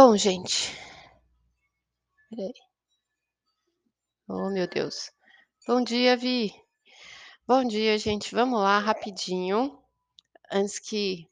Bom, gente. Espera aí. Oh, meu Deus. Bom dia, Vi. Bom dia, gente. Vamos lá, rapidinho, antes que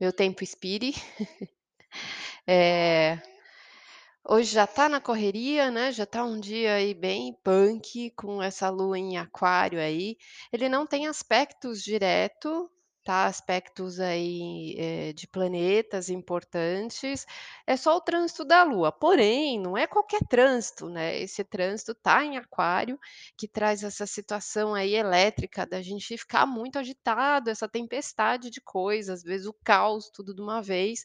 meu tempo expire. Eh, hoje já tá na correria, né, já tá um dia aí bem punk, com essa lua em aquário aí. Ele não tem aspectos direto, tá, aspectos aí, eh, de planetas importantes, é só o trânsito da lua, porém, não é qualquer trânsito, né, esse trânsito tá em aquário, que traz essa situação aí elétrica da gente ficar muito agitado, essa tempestade de coisas, às vezes o caos, tudo de uma vez,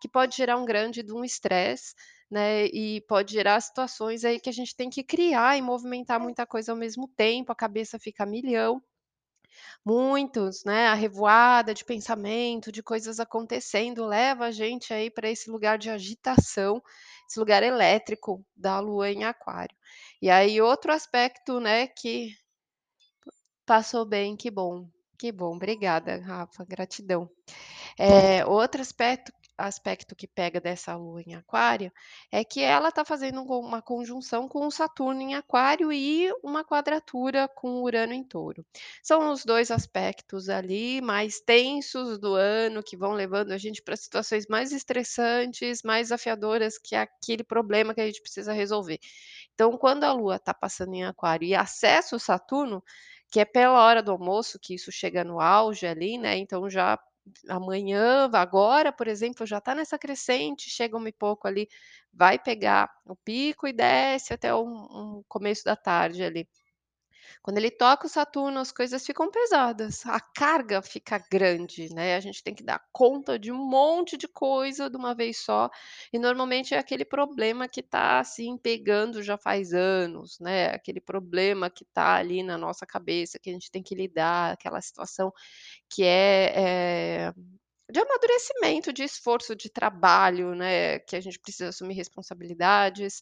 que pode gerar um grande de um estresse, né, e pode gerar situações aí que a gente tem que criar e movimentar muita coisa ao mesmo tempo, a cabeça fica milhão. Muitos, né, a revoada de pensamento, de coisas acontecendo, leva a gente aí pra esse lugar de agitação, esse lugar elétrico da lua em aquário. E aí outro aspecto, né, que passou bem, que bom, que bom, obrigada, Rafa, gratidão. Eh, outro aspecto aspecto que pega dessa lua em aquário, é que ela tá fazendo um uma conjunção com o Saturno em aquário e uma quadratura com Urano em touro. São os 2 aspectos ali mais tensos do ano, que vão levando a gente pra situações mais estressantes, mais desafiadoras, que é aquele problema que a gente precisa resolver. Então quando a lua tá passando em aquário e acessa o Saturno, que é pela hora do almoço que isso chega no auge ali, né, então já amanhã, agora, por exemplo, já tá nessa crescente, chega 13h e pouco ali, vai pegar o pico e desce até um um começo da tarde ali. Quando ele toca o Saturno, as coisas ficam pesadas, a carga fica grande, né, a gente tem que dar conta de um monte de coisa de uma vez só, e normalmente é aquele problema que tá, assim, pegando já faz anos, né, aquele problema que tá ali na nossa cabeça, que a gente tem que lidar, aquela situação que é, eh, de amadurecimento, de esforço, de trabalho, né, que a gente precisa assumir responsabilidades,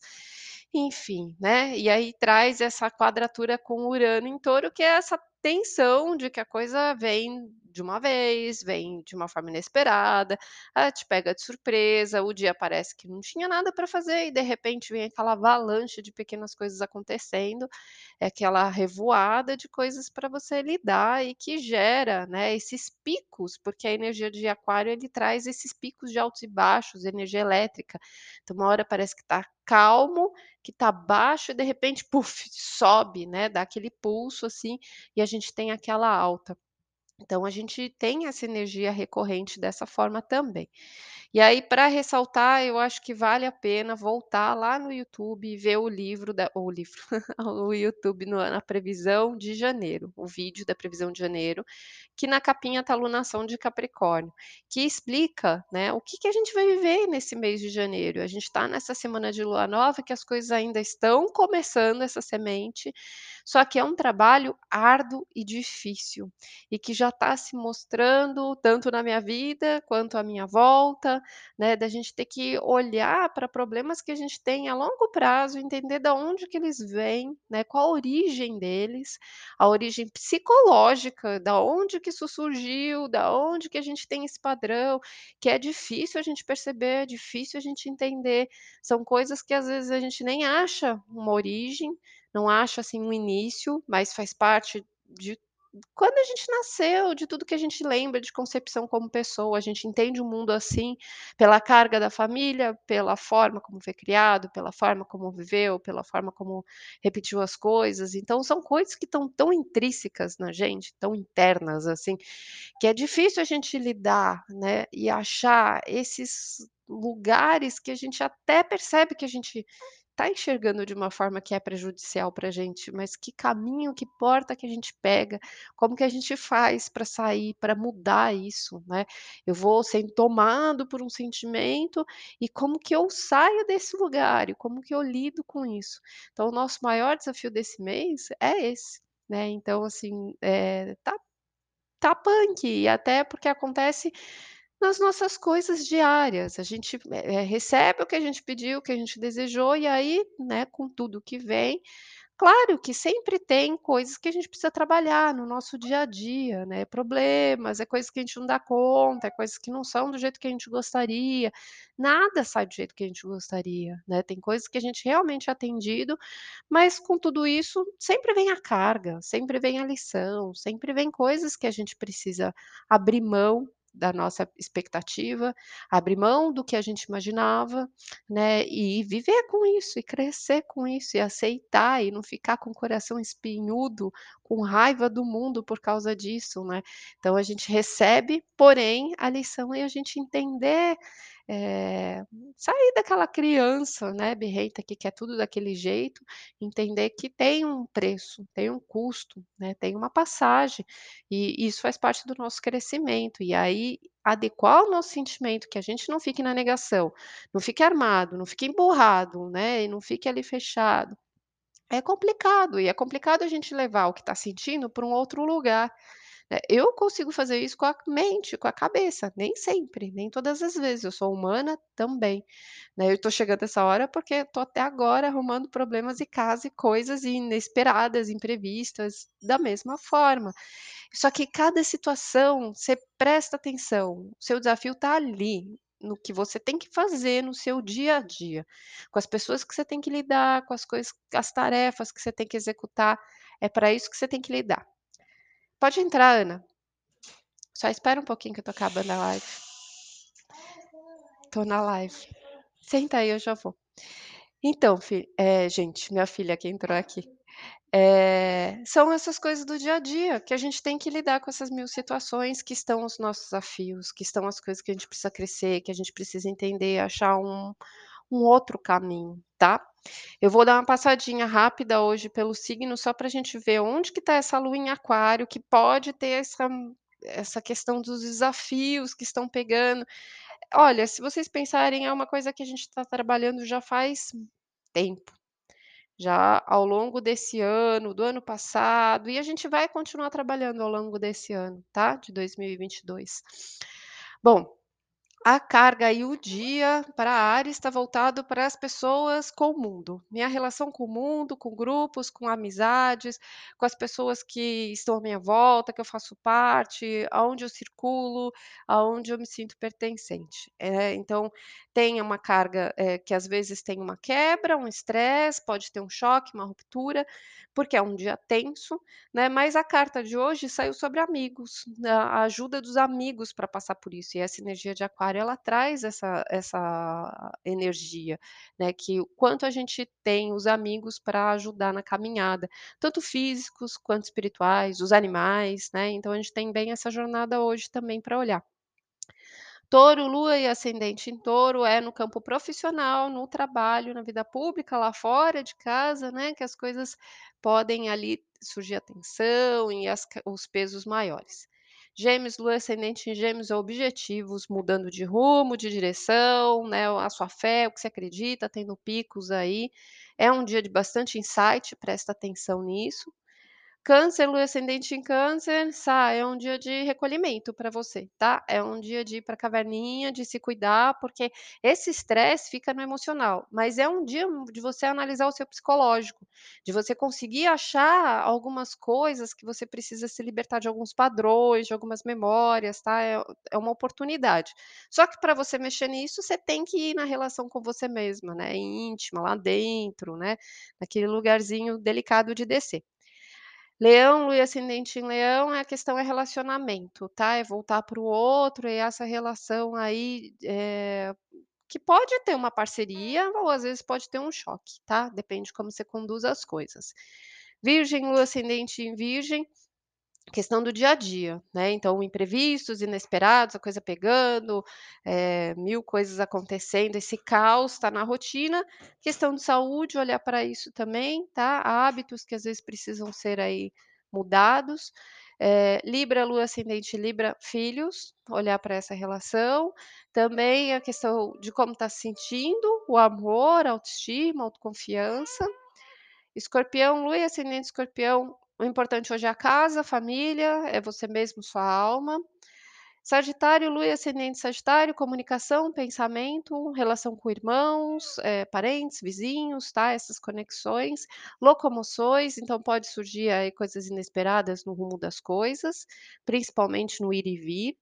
enfim, né. E aí traz essa quadratura com Urano em touro, que é essa tensão de que a coisa vem de uma vez, vem de uma forma inesperada, ela te pega de surpresa, o dia parece que não tinha nada pra fazer e de repente vem aquela avalanche de pequenas coisas acontecendo, é aquela revoada de coisas pra você lidar e que gera, né, esses picos, porque a energia de aquário ele traz esses picos de altos e baixos, energia elétrica. Então uma hora parece que tá calmo, que tá baixo e de repente puf, sobe, né, dá aquele pulso, assim, e a gente tem aquela alta. Então a gente tem essa energia recorrente dessa forma também. E aí pra ressaltar, eu acho que vale a pena voltar lá no YouTube e ver o livro da o livro, o YouTube no na previsão de janeiro, o vídeo da previsão de janeiro, que na capinha tá alunação de Capricórnio, que explica, né, o que que a gente vai viver nesse mês de janeiro. A gente tá nessa semana de lua nova que as coisas ainda estão começando essa semente, só que é um trabalho árduo e difícil, e que já tá se mostrando tanto na minha vida, quanto à minha volta, né, da gente ter que olhar pra problemas que a gente tem a longo prazo, entender da onde que eles vêm, né, qual a origem deles, a origem psicológica, da onde que isso surgiu, da onde que a gente tem esse padrão, que é difícil a gente perceber, é difícil a gente entender, são coisas que às vezes a gente nem acha uma origem, não acha, assim, um início, mas faz parte de quando a gente nasceu, de tudo que a gente lembra de concepção como pessoa, a gente entende o mundo assim, pela carga da família, pela forma como foi criado, pela forma como viveu, pela forma como repetiu as coisas, então são coisas que estão tão intrínsecas na gente, tão internas, assim, que é difícil a gente lidar, né, e achar esses lugares que a gente até percebe que a gente tá enxergando de uma forma que é prejudicial pra gente, mas que caminho, que porta que a gente pega, como que a gente faz pra sair, pra mudar isso, né. Eu vou sendo tomado por um sentimento, e como que eu saio desse lugar, e como que eu lido com isso. Então o nosso maior desafio desse mês é esse, né, então assim, eh, tá tá punk, e até porque acontece nas nossas coisas diárias, a gente, eh, recebe o que a gente pediu, o que a gente desejou, e aí, né, com tudo que vem, Claro que sempre tem coisas que a gente precisa trabalhar no nosso dia a dia, né, problemas, é coisas que a gente não dá conta, é coisas que não são do jeito que a gente gostaria, nada sai do jeito que a gente gostaria, né, tem coisas que a gente realmente é atendido, mas com tudo isso sempre vem a carga, sempre vem a lição, sempre vem coisas que a gente precisa abrir mão da nossa expectativa, abrir mão do que a gente imaginava, né, e viver com isso, e crescer com isso, e aceitar, e não ficar com o coração espinhudo, com raiva do mundo por causa disso, né. Então a gente recebe, porém a lição é a gente entender, eh, sair daquela criança, né, birrenta que quer tudo daquele jeito, entender que tem um preço, tem um custo, né, tem uma passagem, e isso faz parte do nosso crescimento, e aí adequar o nosso sentimento, que a gente não fique na negação, não fique armado, não fique emburrado, né, e não fique ali fechado. É complicado, e é complicado a gente levar o que está sentindo para um outro lugar, né. Eu consigo fazer isso com a mente, com a cabeça, nem sempre, nem todas as vezes, eu sou humana também, né. Eu estou chegando essa hora, porque estou até agora arrumando problemas em casa e coisas inesperadas, imprevistas, da mesma forma. Só que cada situação, você presta atenção, o seu desafio está ali, no que você tem que fazer no seu dia a dia, com as pessoas que você tem que lidar, com as coisas as tarefas que você tem que executar, é para isso que você tem que lidar. Pode entrar, Ana. Só espera um pouquinho que eu estou acabando a live. Estou na live. Senta aí, eu já vou. Então, fi eh, gente, minha filha que entrou aqui. Eh, são essas coisas do dia a dia, que a gente tem que lidar com essas 1000 situações que estão os nossos desafios, que estão as coisas que a gente precisa crescer, que a gente precisa entender, achar um um outro caminho, tá. Eu vou dar uma passadinha rápida hoje pelo signo, só pra gente ver onde que está essa lua em aquário, que pode ter essa essa questão dos desafios que estão pegando. Olha, se vocês pensarem, é uma coisa que a gente está trabalhando já faz tempo, já ao longo desse ano, do ano passado, e a gente vai continuar trabalhando ao longo desse ano, tá, de 2022. Bom, a carga e o dia para Áries está voltado para as pessoas com o mundo. Minha relação com o mundo, com grupos, com amizades, com as pessoas que estão à minha volta, que eu faço parte, aonde eu circulo, aonde eu me sinto pertencente. Eh, então tem uma carga, eh, que às vezes tem uma quebra, um estresse, pode ter um choque, uma ruptura, porque é um dia tenso, né, mas a carta de hoje saiu sobre amigos, a ajuda dos amigos para passar por isso, e essa energia de aquário ela traz essa essa energia, né, que o quanto a gente tem os amigos para ajudar na caminhada, tanto físicos quanto espirituais, os animais, né, então a gente tem bem essa jornada hoje também para olhar. Touro, lua e ascendente em touro é no campo profissional, no trabalho, na vida pública, lá fora de casa, né, que as coisas podem ali surgir a tensão e as os pesos maiores. Gêmeos, lua ascendente em gêmeos, objetivos, mudando de rumo, de direção, né, a sua fé, o que você acredita, tendo picos aí. É um dia de bastante insight, presta atenção nisso. Câncer, lua ascendente em câncer, Sá, é um dia de recolhimento para você, tá. É um dia de ir pra caverninha, de se cuidar, porque esse estresse fica no emocional, mas é um dia de você analisar o seu psicológico, de você conseguir achar algumas coisas que você precisa se libertar de alguns padrões, de algumas memórias, tá, é é uma oportunidade. Só que para você mexer nisso, você tem que ir na relação com você mesma, né, íntima, lá dentro, né, naquele lugarzinho delicado de descer. Leão, lua e ascendente em leão, a questão é relacionamento, tá, é voltar para o outro e essa relação aí, eh, que pode ter uma parceria ou às vezes pode ter um choque, tá, depende de como você conduz as coisas. Virgem, lua ascendente em virgem, questão do dia a dia, né, então imprevistos, inesperados, a coisa pegando, eh, 1000 coisas acontecendo, esse caos está na rotina. Questão de saúde, olhar para isso também, tá, hábitos que às vezes precisam ser aí mudados. Eh, Libra, lua ascendente Libra, filhos, olhar para essa relação. Também a questão de como está se sentindo, o amor, autoestima, autoconfiança. Escorpião, lua e ascendente escorpião, o importante hoje é a casa, a família, é você mesmo, sua alma. Sagitário, lua e ascendente sagitário, comunicação, pensamento, relação com irmãos, eh, parentes, vizinhos, tá, essas conexões. Locomoções, então pode surgir aí coisas inesperadas no rumo das coisas, principalmente no ir e vir.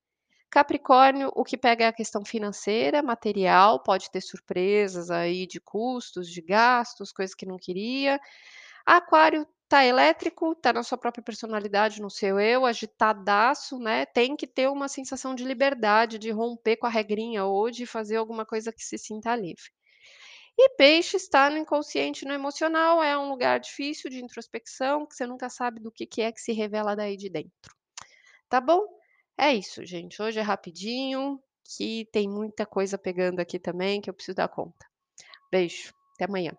Capricórnio, o que pega é a questão financeira, material, pode ter surpresas aí de custos, de gastos, coisas que não queria. Aquário tá elétrico, tá na sua própria personalidade, no seu eu, agitadaço, né, tem que ter uma sensação de liberdade, de romper com a regrinha hoje e fazer alguma coisa que se sinta livre. E peixe está no inconsciente, no emocional, é um lugar difícil de introspecção, que você nunca sabe do que que é que se revela daí de dentro. Tá bom? É isso, gente. Hoje é rapidinho, que tem muita coisa pegando aqui também que eu preciso dar conta. Beijo, até amanhã.